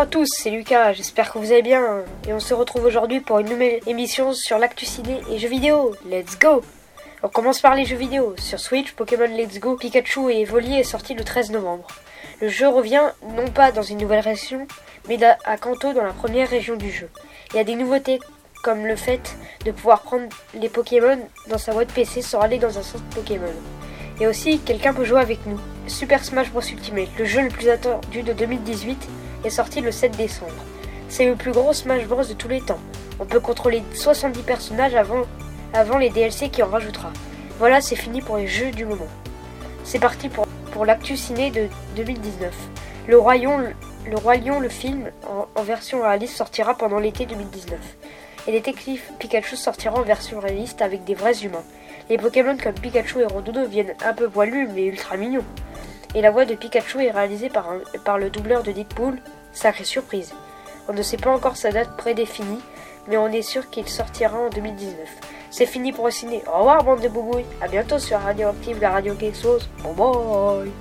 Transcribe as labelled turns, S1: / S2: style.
S1: à tous, c'est Lucas, j'espère que vous allez bien et on se retrouve aujourd'hui pour une nouvelle émission sur l'actu ciné et jeux vidéo. Let's go On commence par les jeux vidéo. Sur Switch, Pokémon Let's Go Pikachu et Evoli est sorti le 13 novembre. Le jeu revient non pas dans une nouvelle région, mais à Kanto dans la première région du jeu. Il y a des nouveautés comme le fait de pouvoir prendre les Pokémon dans sa boîte PC sans aller dans un centre Pokémon. Et aussi, quelqu'un peut jouer avec nous. Super Smash Bros Ultimate, le jeu le plus attendu de 2018, est sorti le 7 décembre. C'est le plus gros Smash Bros de tous les temps. On peut contrôler 70 personnages avant, avant les DLC qui en rajoutera. Voilà, c'est fini pour les jeux du moment. C'est parti pour, l'actu ciné de 2019. Le Roi Lion, le, Roi le film, en, version réaliste, sortira pendant l'été 2019. Et Détective Pikachu sortira en version réaliste avec des vrais humains. Les Pokémon comme Pikachu et Rondoudou viennent un peu poilus mais ultra mignons. Et la voix de Pikachu est réalisée par, le doubleur de Deadpool. Sacrée surprise. On ne sait pas encore sa date prédéfinie, mais on est sûr qu'il sortira en 2019. C'est fini pour le ciné. Au revoir bande de boubouilles. A bientôt sur Radioactive, la radio quelque chose. Bye bye